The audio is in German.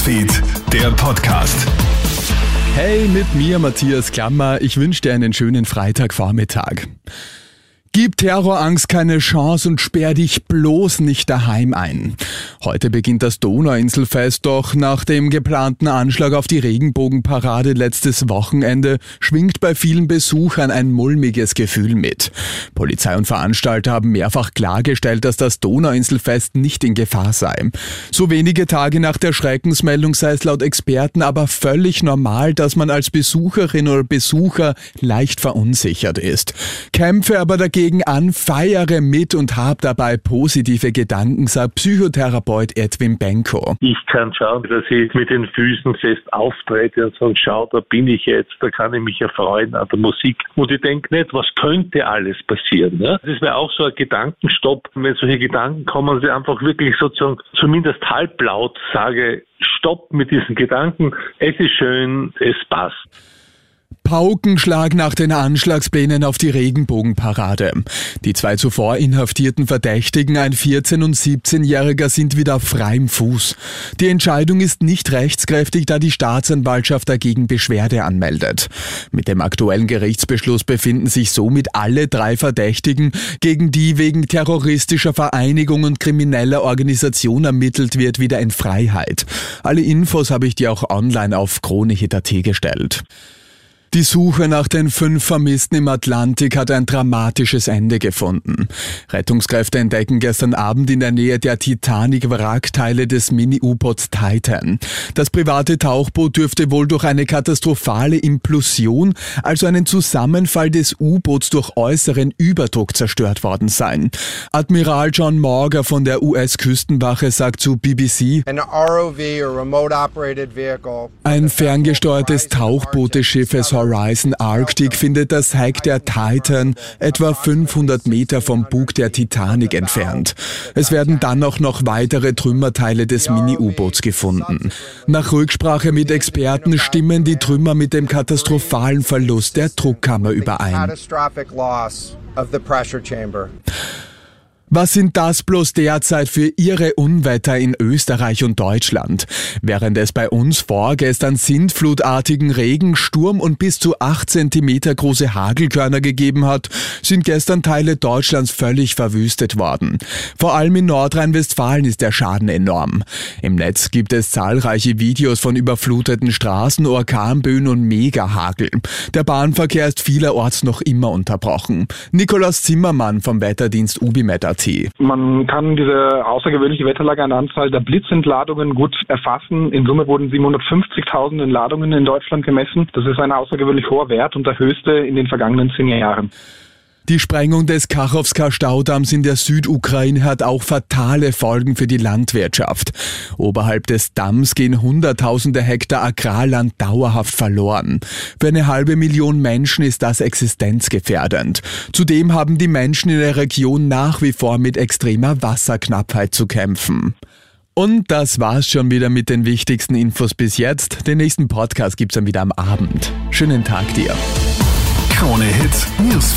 Newsfeed, der Podcast. Hey, mit mir Matthias Klammer. Ich wünsche dir einen schönen Freitagvormittag. Gib Terrorangst keine Chance und sperr dich bloß nicht daheim ein. Heute beginnt das Donauinselfest, doch nach dem geplanten Anschlag auf die Regenbogenparade letztes Wochenende schwingt bei vielen Besuchern ein mulmiges Gefühl mit. Polizei und Veranstalter haben mehrfach klargestellt, dass das Donauinselfest nicht in Gefahr sei. So wenige Tage nach der Schreckensmeldung sei es laut Experten aber völlig normal, dass man als Besucherin oder Besucher leicht verunsichert ist. Kämpfe aber dagegen an, feiere mit und hab dabei positive Gedanken, sagt Psychotherapeut Edwin Benko. Ich kann schauen, dass ich mit den Füßen fest auftrete und sage, schau, da bin ich jetzt, da kann ich mich erfreuen an der Musik. Und ich denke nicht, was könnte alles passieren. Ne? Das wäre auch so ein Gedankenstopp. Wenn solche Gedanken kommen, sie einfach wirklich sozusagen zumindest halblaut sage, stopp mit diesen Gedanken, es ist schön, es passt. Paukenschlag nach den Anschlagsplänen auf die Regenbogenparade. Die zwei zuvor inhaftierten Verdächtigen, ein 14- und 17-Jähriger, sind wieder auf freiem Fuß. Die Entscheidung ist nicht rechtskräftig, da die Staatsanwaltschaft dagegen Beschwerde anmeldet. Mit dem aktuellen Gerichtsbeschluss befinden sich somit alle drei Verdächtigen, gegen die wegen terroristischer Vereinigung und krimineller Organisation ermittelt wird, wieder in Freiheit. Alle Infos habe ich dir auch online auf kronehit.at gestellt. Die Suche nach den fünf Vermissten im Atlantik hat ein dramatisches Ende gefunden. Rettungskräfte entdecken gestern Abend in der Nähe der Titanic Wrackteile des Mini-U-Boots Titan. Das private Tauchboot dürfte wohl durch eine katastrophale Implosion, also einen Zusammenfall des U-Boots durch äußeren Überdruck zerstört worden sein. Admiral John Morger von der US-Küstenwache sagt zu BBC, ein ferngesteuertes Tauchboot des Schiffes Horizon Arctic findet das Heck der Titan etwa 500 Meter vom Bug der Titanic entfernt. Es werden dann auch noch weitere Trümmerteile des Mini-U-Boots gefunden. Nach Rücksprache mit Experten stimmen die Trümmer mit dem katastrophalen Verlust der Druckkammer überein. Was sind das bloß derzeit für ihre Unwetter in Österreich und Deutschland? Während es bei uns vorgestern sintflutartigen Regen, Sturm und bis zu 8 Zentimeter große Hagelkörner gegeben hat, sind gestern Teile Deutschlands völlig verwüstet worden. Vor allem in Nordrhein-Westfalen ist der Schaden enorm. Im Netz gibt es zahlreiche Videos von überfluteten Straßen, Orkanböen und Megahagel. Der Bahnverkehr ist vielerorts noch immer unterbrochen. Nikolaus Zimmermann vom Wetterdienst Ubimet man kann diese außergewöhnliche Wetterlage an der Anzahl der Blitzentladungen gut erfassen. In Summe wurden 750.000 Entladungen in Deutschland gemessen. Das ist ein außergewöhnlich hoher Wert und der höchste in den vergangenen zehn Jahren. Die Sprengung des Kachowska-Staudamms in der Südukraine hat auch fatale Folgen für die Landwirtschaft. Oberhalb des Damms gehen Hunderttausende Hektar Agrarland dauerhaft verloren. Für eine halbe Million Menschen ist das existenzgefährdend. Zudem haben die Menschen in der Region nach wie vor mit extremer Wasserknappheit zu kämpfen. Und das war's schon wieder mit den wichtigsten Infos bis jetzt. Den nächsten Podcast gibt's dann wieder am Abend. Schönen Tag dir. Krone